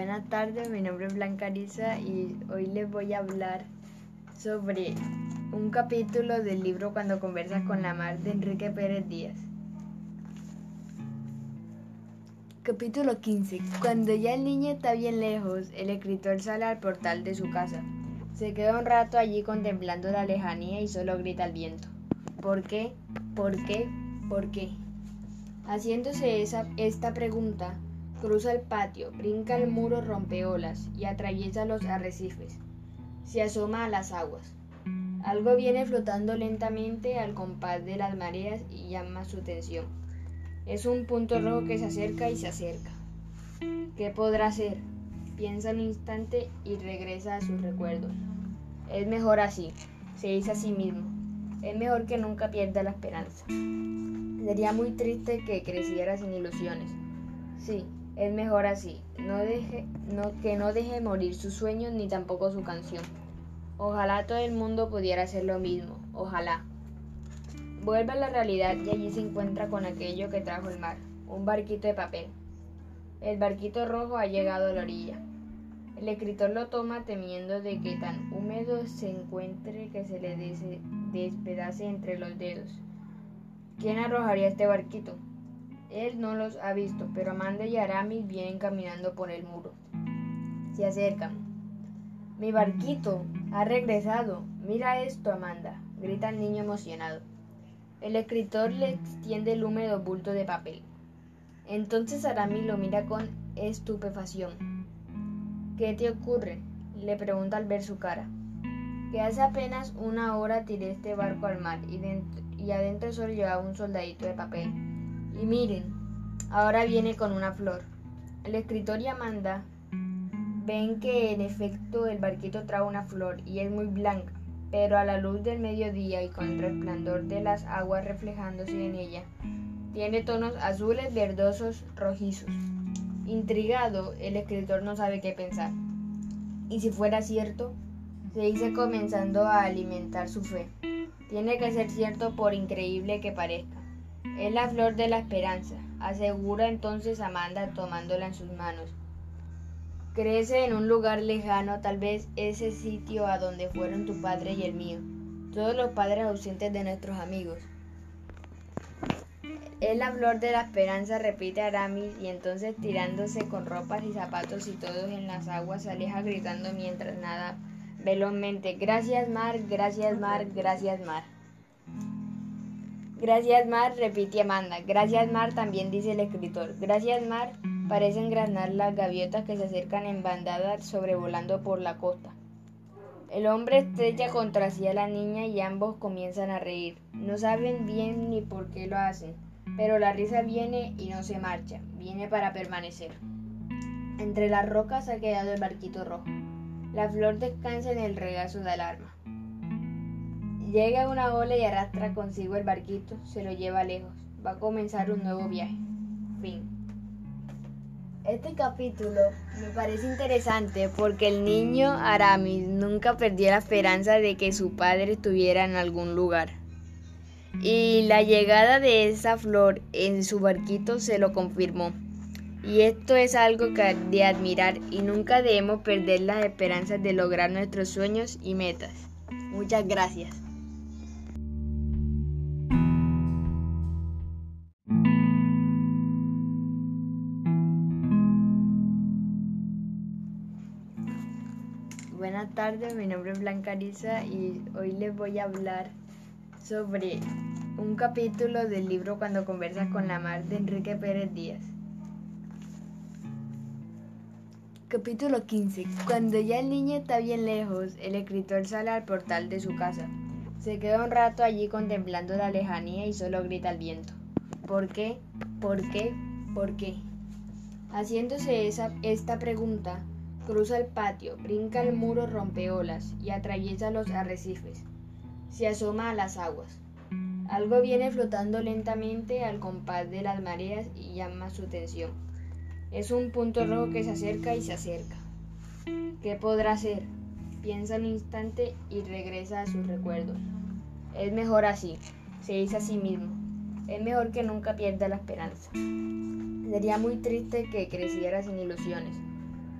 Buenas tardes, mi nombre es Blanca Arisa y hoy les voy a hablar sobre un capítulo del libro Cuando conversas con la mar de Enrique Pérez Díaz. Capítulo 15. Cuando ya el niño está bien lejos, el escritor sale al portal de su casa. Se queda un rato allí contemplando la lejanía y solo grita al viento. ¿Por qué? ¿Por qué? ¿Por qué? Haciéndose esa, esta pregunta, cruza el patio, brinca el muro rompeolas y atraviesa los arrecifes. Se asoma a las aguas. Algo viene flotando lentamente al compás de las mareas y llama su atención. Es un punto rojo que se acerca y se acerca. ¿Qué podrá ser? Piensa un instante y regresa a sus recuerdos. Es mejor así, se dice a sí mismo. Es mejor que nunca pierda la esperanza. Sería muy triste que creciera sin ilusiones. Sí, es mejor así. No deje, no, que no deje morir sus sueños ni tampoco su canción. Ojalá todo el mundo pudiera hacer lo mismo. Ojalá. Vuelve a la realidad y allí se encuentra con aquello que trajo el mar, un barquito de papel. El barquito rojo ha llegado a la orilla. El escritor lo toma temiendo de que tan húmedo se encuentre que se le despedace entre los dedos. ¿Quién arrojaría este barquito? Él no los ha visto, pero Amanda y Aramis vienen caminando por el muro. Se acercan. Mi barquito ha regresado. Mira esto, Amanda, grita el niño emocionado. El escritor le extiende el húmedo bulto de papel. Entonces Aramis lo mira con estupefacción. ¿Qué te ocurre? le pregunta al ver su cara. Que hace apenas una hora tiré este barco al mar y y adentro solo llevaba un soldadito de papel. Y miren, ahora viene con una flor. El escritor y Amanda ven que en efecto el barquito trae una flor y es muy blanca, pero a la luz del mediodía y con el resplandor de las aguas reflejándose en ella, tiene tonos azules, verdosos, rojizos. Intrigado, el escritor no sabe qué pensar. Y si fuera cierto, se dice comenzando a alimentar su fe. Tiene que ser cierto por increíble que parezca. Es la flor de la esperanza, asegura entonces Amanda tomándola en sus manos. Crece en un lugar lejano, tal vez ese sitio a donde fueron tu padre y el mío, todos los padres ausentes de nuestros amigos. Es la flor de la esperanza, repite Aramis, y entonces tirándose con ropas y zapatos y todos en las aguas se aleja gritando mientras nada velozmente. Gracias, Mar, gracias, Mar, gracias, Mar. Gracias, Mar, repite Amanda. Gracias, Mar, también dice el escritor. Gracias, Mar, parecen granar las gaviotas que se acercan en bandadas sobrevolando por la costa. El hombre estrecha contra sí a la niña y ambos comienzan a reír. No saben bien ni por qué lo hacen, pero la risa viene y no se marcha, viene para permanecer. Entre las rocas ha quedado el barquito rojo. La flor descansa en el regazo de alarma. Llega una ola y arrastra consigo el barquito, se lo lleva lejos. Va a comenzar un nuevo viaje. Fin. Este capítulo me parece interesante porque el niño Aramis nunca perdió la esperanza de que su padre estuviera en algún lugar. Y la llegada de esa flor en su barquito se lo confirmó. Y esto es algo de admirar y nunca debemos perder las esperanzas de lograr nuestros sueños y metas. Muchas gracias. Buenas tardes, mi nombre es Blanca Arisa y hoy les voy a hablar sobre un capítulo del libro Cuando conversas con la mar de Enrique Pérez Díaz. Capítulo 15. Cuando ya el niño está bien lejos, el escritor sale al portal de su casa. Se queda un rato allí contemplando la lejanía y solo grita al viento. ¿Por qué? ¿Por qué? ¿Por qué? Haciéndose esa, esta pregunta, cruza el patio, brinca el muro rompeolas y atraviesa los arrecifes. Se asoma a las aguas. Algo viene flotando lentamente al compás de las mareas y llama su atención. Es un punto rojo que se acerca y se acerca. ¿Qué podrá ser? Piensa un instante y regresa a sus recuerdos. Es mejor así, se dice a sí mismo. Es mejor que nunca pierda la esperanza. Sería muy triste que creciera sin ilusiones.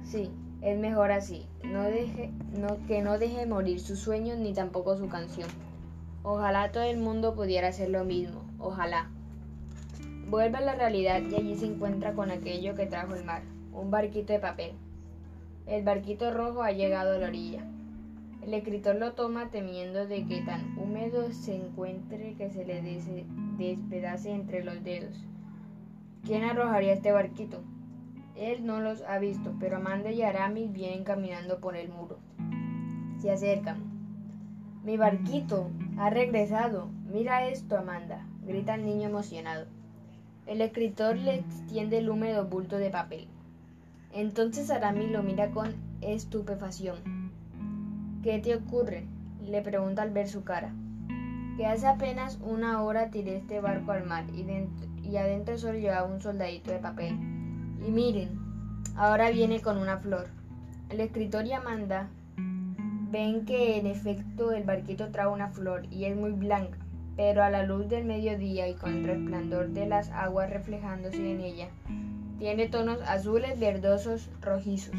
Sí, es mejor así. No deje, no, que no deje morir sus sueños ni tampoco su canción. Ojalá todo el mundo pudiera hacer lo mismo. Ojalá. Vuelve a la realidad y allí se encuentra con aquello que trajo el mar, un barquito de papel. El barquito rojo ha llegado a la orilla. El escritor lo toma temiendo de que tan húmedo se encuentre que se le despedace entre los dedos. ¿Quién arrojaría este barquito? Él no los ha visto, pero Amanda y Aramis vienen caminando por el muro. Se acercan. Mi barquito ha regresado. Mira esto, Amanda, grita el niño emocionado. El escritor le extiende el húmedo bulto de papel. Entonces Aramis lo mira con estupefacción. ¿Qué te ocurre? le pregunta al ver su cara. Que hace apenas una hora tiré este barco al mar y, y adentro solo llevaba un soldadito de papel. Y miren, ahora viene con una flor. El escritor y Amanda ven que en efecto el barquito trae una flor y es muy blanca, pero a la luz del mediodía y con el resplandor de las aguas reflejándose en ella, tiene tonos azules, verdosos, rojizos.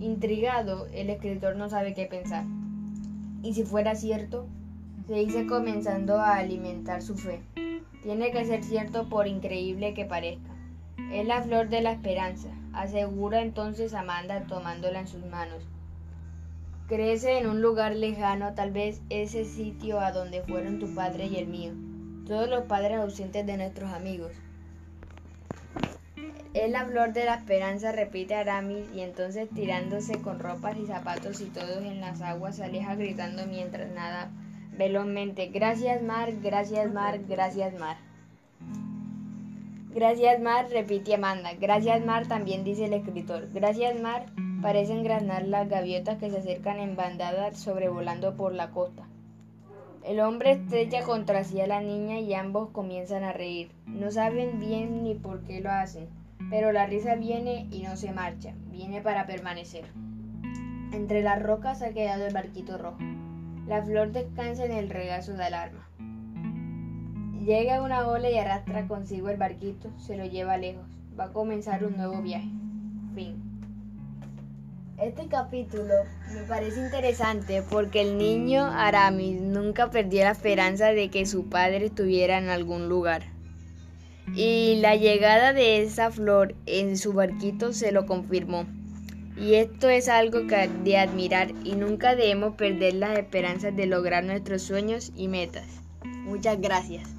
Intrigado, el escritor no sabe qué pensar. Y si fuera cierto, se dice comenzando a alimentar su fe. Tiene que ser cierto por increíble que parezca. Es la flor de la esperanza, asegura entonces Amanda tomándola en sus manos. Crece en un lugar lejano, tal vez ese sitio a donde fueron tu padre y el mío, todos los padres ausentes de nuestros amigos. Es la flor de la esperanza, repite Aramis, y entonces tirándose con ropas y zapatos y todos en las aguas se aleja gritando mientras nada velozmente. Gracias mar, gracias mar, gracias mar. Gracias Mar, repite Amanda. Gracias Mar, también dice el escritor. Gracias Mar, parecen granar las gaviotas que se acercan en bandada sobrevolando por la costa. El hombre estrecha contra sí a la niña y ambos comienzan a reír. No saben bien ni por qué lo hacen, pero la risa viene y no se marcha, viene para permanecer. Entre las rocas ha quedado el barquito rojo. La flor descansa en el regazo de alarma. Llega una ola y arrastra consigo el barquito, se lo lleva lejos. Va a comenzar un nuevo viaje. Fin. Este capítulo me parece interesante porque el niño Aramis nunca perdió la esperanza de que su padre estuviera en algún lugar. Y la llegada de esa flor en su barquito se lo confirmó. Y esto es algo de admirar y nunca debemos perder las esperanzas de lograr nuestros sueños y metas. Muchas gracias.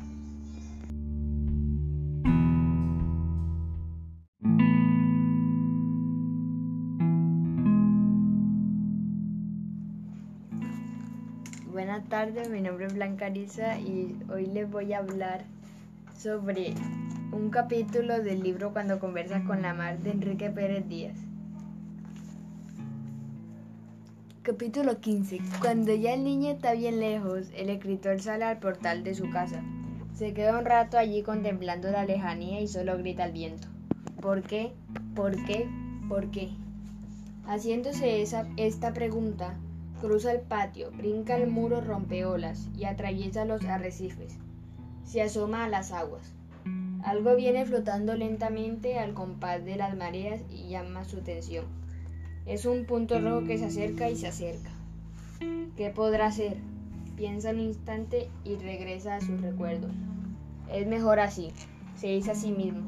Buenas tardes, mi nombre es Blanca Risa y hoy les voy a hablar sobre un capítulo del libro Cuando conversas con la mar de Enrique Pérez Díaz. Capítulo 15. Cuando ya el niño está bien lejos, el escritor sale al portal de su casa. Se queda un rato allí contemplando la lejanía y solo grita al viento. ¿Por qué? ¿Por qué? ¿Por qué? Haciéndose esa, esta pregunta, Cruza el patio, brinca el muro rompeolas y atraviesa los arrecifes. Se asoma a las aguas. Algo viene flotando lentamente al compás de las mareas y llama su atención. Es un punto rojo que se acerca y se acerca. ¿Qué podrá ser? Piensa un instante y regresa a sus recuerdos. Es mejor así, se dice a sí mismo.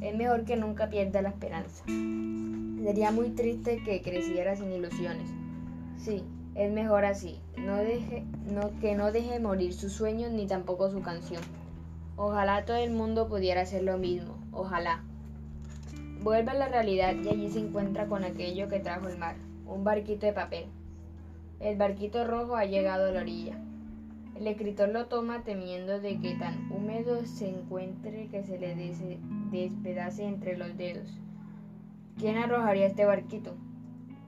Es mejor que nunca pierda la esperanza. Sería muy triste que creciera sin ilusiones. Sí, es mejor así, no deje, no, que no deje morir sus sueños ni tampoco su canción. Ojalá todo el mundo pudiera hacer lo mismo, ojalá. Vuelve a la realidad y allí se encuentra con aquello que trajo el mar, un barquito de papel. El barquito rojo ha llegado a la orilla. El escritor lo toma temiendo de que tan húmedo se encuentre que se le despedace entre los dedos. ¿Quién arrojaría este barquito?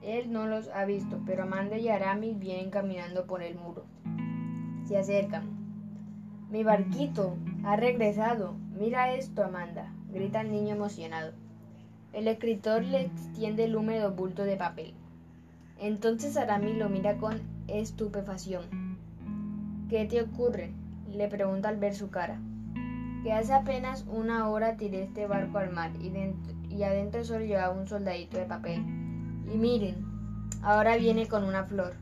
Él no los ha visto, pero Amanda y Aramis vienen caminando por el muro. Se acercan. Mi barquito ha regresado. Mira esto, Amanda, grita el niño emocionado. El escritor le extiende el húmedo bulto de papel. Entonces Aramis lo mira con estupefacción. ¿Qué te ocurre? le pregunta al ver su cara. Que hace apenas una hora tiré este barco al mar y, y adentro solo llevaba un soldadito de papel. Y miren, ahora viene con una flor.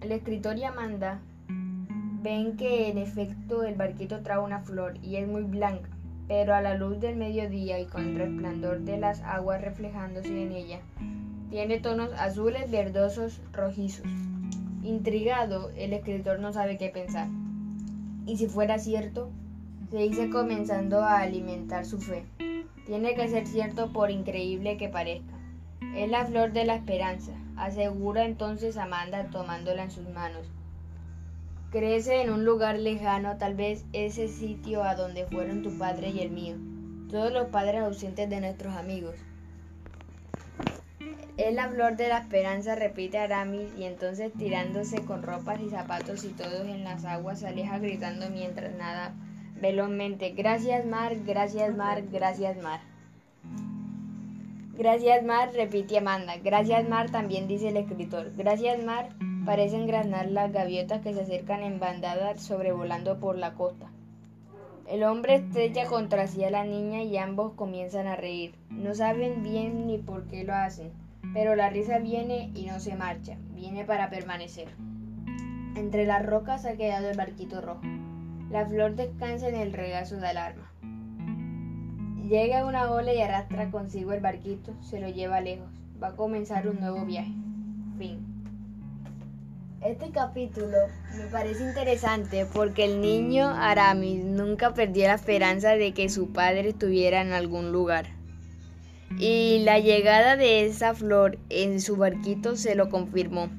El escritor y Amanda ven que en efecto el barquito trae una flor y es muy blanca, pero a la luz del mediodía y con el resplandor de las aguas reflejándose en ella, tiene tonos azules, verdosos, rojizos. Intrigado, el escritor no sabe qué pensar. Y si fuera cierto, se dice comenzando a alimentar su fe. Tiene que ser cierto por increíble que parezca. Es la flor de la esperanza, asegura entonces Amanda tomándola en sus manos. Crece en un lugar lejano, tal vez ese sitio a donde fueron tu padre y el mío, todos los padres ausentes de nuestros amigos. Es la flor de la esperanza, repite Aramis, y entonces tirándose con ropas y zapatos y todos en las aguas se aleja gritando mientras nada velozmente. Gracias mar, gracias mar, gracias mar. Gracias mar, repite Amanda. Gracias mar, también dice el escritor. Gracias mar, parecen granar las gaviotas que se acercan en bandadas sobrevolando por la costa. El hombre estrecha contra sí a la niña y ambos comienzan a reír. No saben bien ni por qué lo hacen pero la risa viene y no se marcha, viene para permanecer. Entre las rocas ha quedado el barquito rojo. La flor descansa en el regazo de alarma. Llega una ola y arrastra consigo el barquito, se lo lleva lejos. Va a comenzar un nuevo viaje. Fin. Este capítulo me parece interesante porque el niño Aramis nunca perdió la esperanza de que su padre estuviera en algún lugar. Y la llegada de esa flor en su barquito se lo confirmó.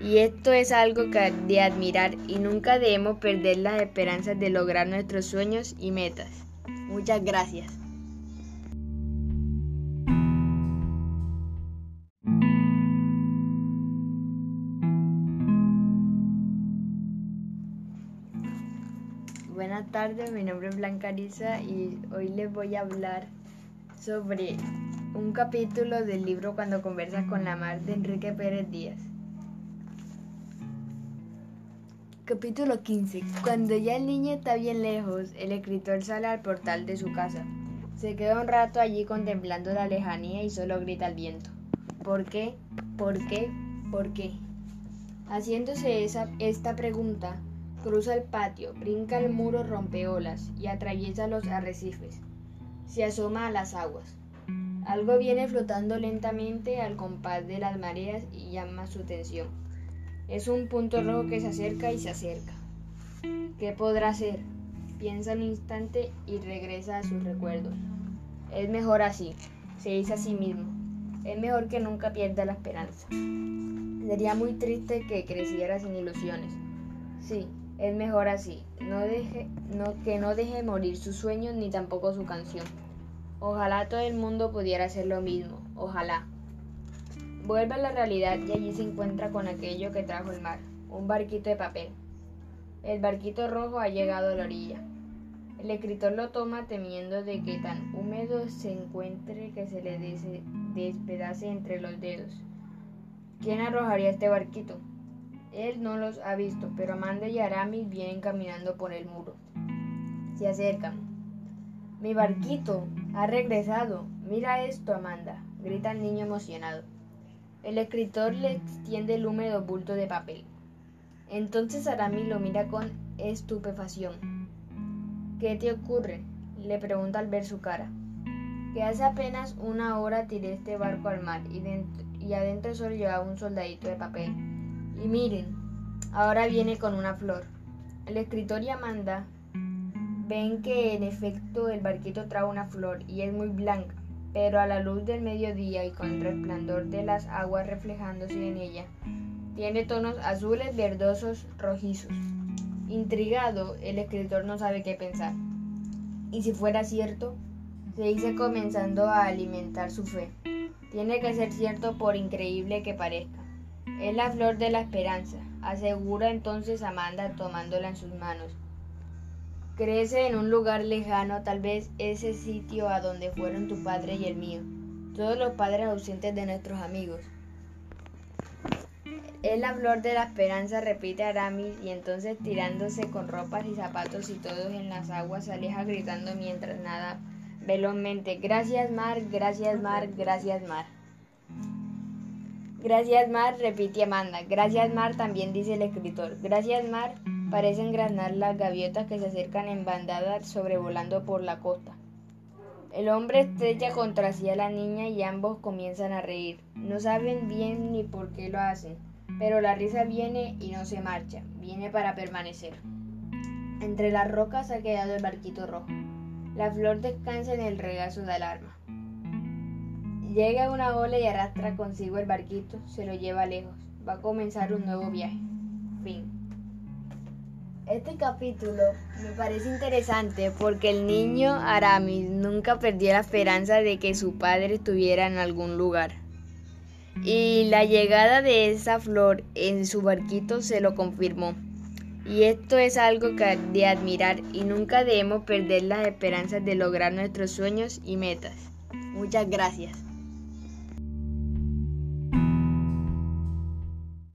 Y esto es algo de admirar y nunca debemos perder las esperanzas de lograr nuestros sueños y metas. Muchas gracias. Buenas tardes, mi nombre es Blanca Arisa y hoy les voy a hablar sobre un capítulo del libro Cuando conversas con la mar de Enrique Pérez Díaz. Capítulo 15. Cuando ya el niño está bien lejos, el escritor sale al portal de su casa. Se queda un rato allí contemplando la lejanía y solo grita al viento. ¿Por qué? ¿Por qué? ¿Por qué? Haciéndose esa, esta pregunta, cruza el patio, brinca el muro rompeolas y atraviesa los arrecifes se asoma a las aguas. Algo viene flotando lentamente al compás de las mareas y llama su atención. Es un punto rojo que se acerca y se acerca. ¿Qué podrá ser? Piensa un instante y regresa a sus recuerdos. Es mejor así, se dice a sí mismo. Es mejor que nunca pierda la esperanza. Sería muy triste que creciera sin ilusiones. Sí, es mejor así, no deje, no, que no deje morir sus sueños ni tampoco su canción. Ojalá todo el mundo pudiera hacer lo mismo, ojalá. Vuelve a la realidad y allí se encuentra con aquello que trajo el mar, un barquito de papel. El barquito rojo ha llegado a la orilla. El escritor lo toma temiendo de que tan húmedo se encuentre que se le despedace entre los dedos. ¿Quién arrojaría este barquito? Él no los ha visto, pero Amanda y Aramis vienen caminando por el muro. Se acercan. Mi barquito ha regresado. Mira esto, Amanda, grita el niño emocionado. El escritor le extiende el húmedo bulto de papel. Entonces Aramis lo mira con estupefacción. ¿Qué te ocurre? le pregunta al ver su cara. Que hace apenas una hora tiré este barco al mar y, y adentro solo llevaba un soldadito de papel. Y miren, ahora viene con una flor. El escritor y Amanda ven que en efecto el barquito trae una flor y es muy blanca, pero a la luz del mediodía y con el resplandor de las aguas reflejándose en ella, tiene tonos azules, verdosos, rojizos. Intrigado, el escritor no sabe qué pensar. Y si fuera cierto, se dice comenzando a alimentar su fe. Tiene que ser cierto por increíble que parezca. Es la flor de la esperanza, asegura entonces Amanda tomándola en sus manos. Crece en un lugar lejano, tal vez ese sitio a donde fueron tu padre y el mío, todos los padres ausentes de nuestros amigos. Es la flor de la esperanza, repite Aramis, y entonces tirándose con ropas y zapatos y todos en las aguas se aleja gritando mientras nada velozmente. Gracias mar, gracias mar, gracias mar. Gracias Mar, repite Amanda. Gracias Mar, también dice el escritor. Gracias Mar, parecen granar las gaviotas que se acercan en bandada sobrevolando por la costa. El hombre estrecha contra sí a la niña y ambos comienzan a reír. No saben bien ni por qué lo hacen, pero la risa viene y no se marcha, viene para permanecer. Entre las rocas ha quedado el barquito rojo. La flor descansa en el regazo del arma. Llega una ola y arrastra consigo el barquito, se lo lleva lejos. Va a comenzar un nuevo viaje. Fin. Este capítulo me parece interesante porque el niño Aramis nunca perdió la esperanza de que su padre estuviera en algún lugar. Y la llegada de esa flor en su barquito se lo confirmó. Y esto es algo de admirar y nunca debemos perder las esperanzas de lograr nuestros sueños y metas. Muchas gracias.